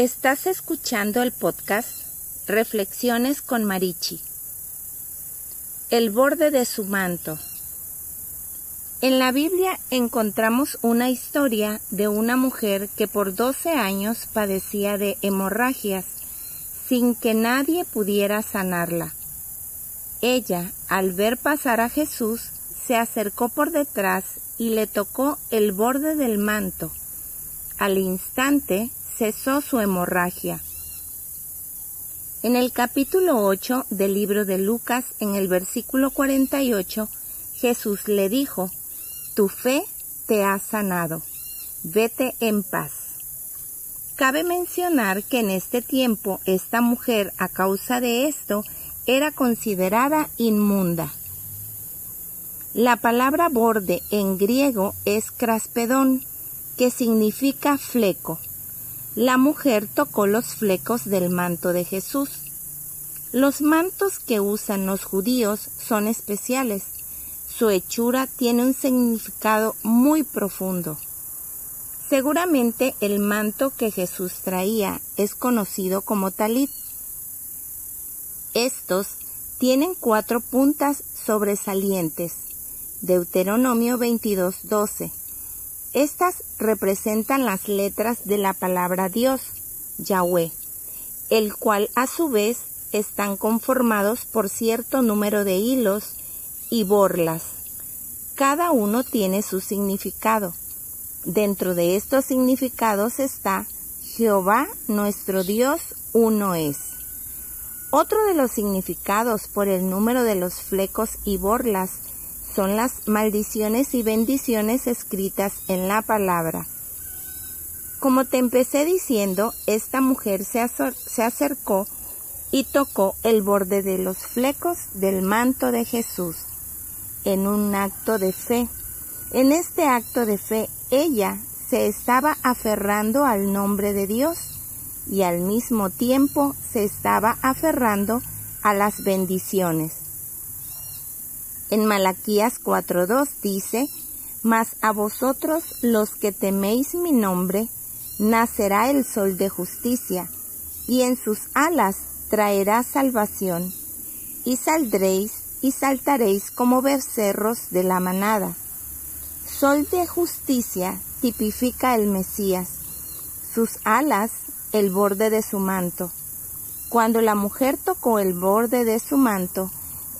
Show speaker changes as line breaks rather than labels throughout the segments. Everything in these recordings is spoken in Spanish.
Estás escuchando el podcast Reflexiones con Marichi. El borde de su manto. En la Biblia encontramos una historia de una mujer que por 12 años padecía de hemorragias sin que nadie pudiera sanarla. Ella, al ver pasar a Jesús, se acercó por detrás y le tocó el borde del manto. Al instante cesó su hemorragia. En el capítulo 8 del libro de Lucas, en el versículo 48, Jesús le dijo, Tu fe te ha sanado, vete en paz. Cabe mencionar que en este tiempo esta mujer, a causa de esto, era considerada inmunda. La palabra borde en griego es craspedón, que significa fleco la mujer tocó los flecos del manto de Jesús. Los mantos que usan los judíos son especiales. Su hechura tiene un significado muy profundo. Seguramente el manto que Jesús traía es conocido como talit. Estos tienen cuatro puntas sobresalientes. Deuteronomio 22:12. Estas representan las letras de la palabra Dios, Yahweh, el cual a su vez están conformados por cierto número de hilos y borlas. Cada uno tiene su significado. Dentro de estos significados está Jehová nuestro Dios uno es. Otro de los significados por el número de los flecos y borlas son las maldiciones y bendiciones escritas en la palabra. Como te empecé diciendo, esta mujer se, acercó y tocó el borde de los flecos del manto de Jesús en un acto de fe. En este acto de fe ella se estaba aferrando al nombre de Dios y al mismo tiempo se estaba aferrando a las bendiciones. En Malaquías 4.2 dice, Mas a vosotros los que teméis mi nombre, nacerá el sol de justicia, y en sus alas traerá salvación, y saldréis y saltaréis como becerros de la manada. Sol de justicia tipifica el Mesías, sus alas el borde de su manto. Cuando la mujer tocó el borde de su manto,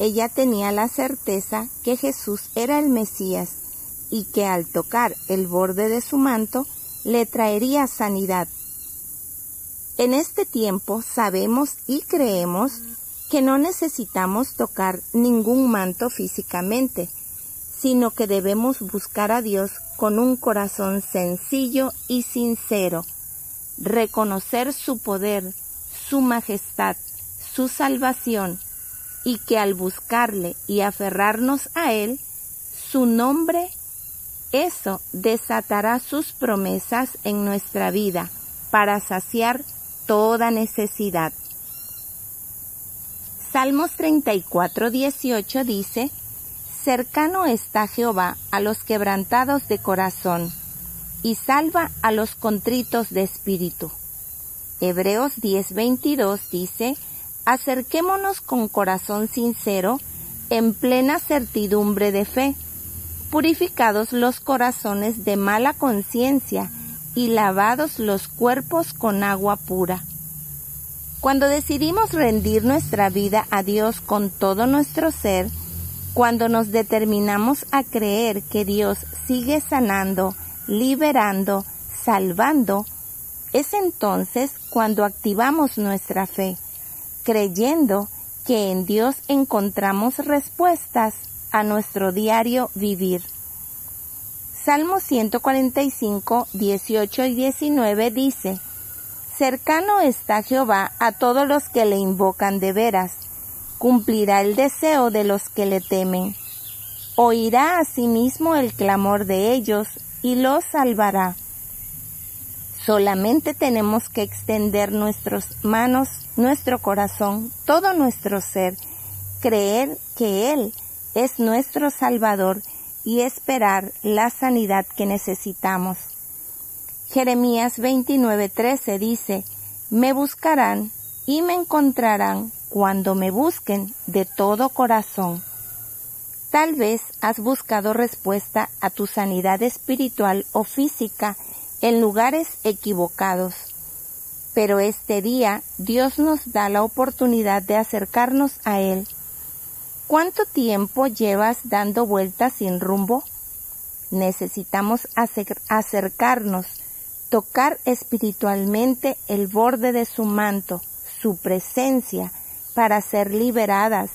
ella tenía la certeza que Jesús era el Mesías y que al tocar el borde de su manto le traería sanidad. En este tiempo sabemos y creemos que no necesitamos tocar ningún manto físicamente, sino que debemos buscar a Dios con un corazón sencillo y sincero, reconocer su poder, su majestad, su salvación, y que al buscarle y aferrarnos a Él, su nombre, eso desatará sus promesas en nuestra vida para saciar toda necesidad. Salmos 34, 18 dice, Cercano está Jehová a los quebrantados de corazón, y salva a los contritos de espíritu. Hebreos 10, 22 dice, acerquémonos con corazón sincero, en plena certidumbre de fe, purificados los corazones de mala conciencia y lavados los cuerpos con agua pura. Cuando decidimos rendir nuestra vida a Dios con todo nuestro ser, cuando nos determinamos a creer que Dios sigue sanando, liberando, salvando, es entonces cuando activamos nuestra fe creyendo que en Dios encontramos respuestas a nuestro diario vivir. Salmo 145, 18 y 19 dice, Cercano está Jehová a todos los que le invocan de veras, cumplirá el deseo de los que le temen, oirá asimismo el clamor de ellos y los salvará. Solamente tenemos que extender nuestras manos, nuestro corazón, todo nuestro ser, creer que Él es nuestro Salvador y esperar la sanidad que necesitamos. Jeremías 29:13 dice, Me buscarán y me encontrarán cuando me busquen de todo corazón. Tal vez has buscado respuesta a tu sanidad espiritual o física en lugares equivocados, pero este día Dios nos da la oportunidad de acercarnos a Él. ¿Cuánto tiempo llevas dando vueltas sin rumbo? Necesitamos acercarnos, tocar espiritualmente el borde de su manto, su presencia, para ser liberadas,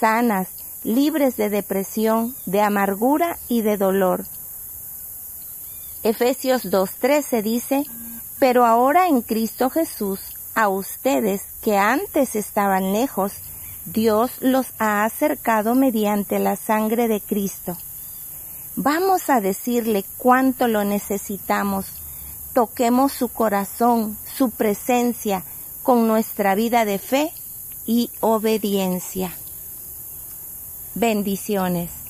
sanas, libres de depresión, de amargura y de dolor. Efesios 2.13 dice, pero ahora en Cristo Jesús, a ustedes que antes estaban lejos, Dios los ha acercado mediante la sangre de Cristo. Vamos a decirle cuánto lo necesitamos. Toquemos su corazón, su presencia, con nuestra vida de fe y obediencia. Bendiciones.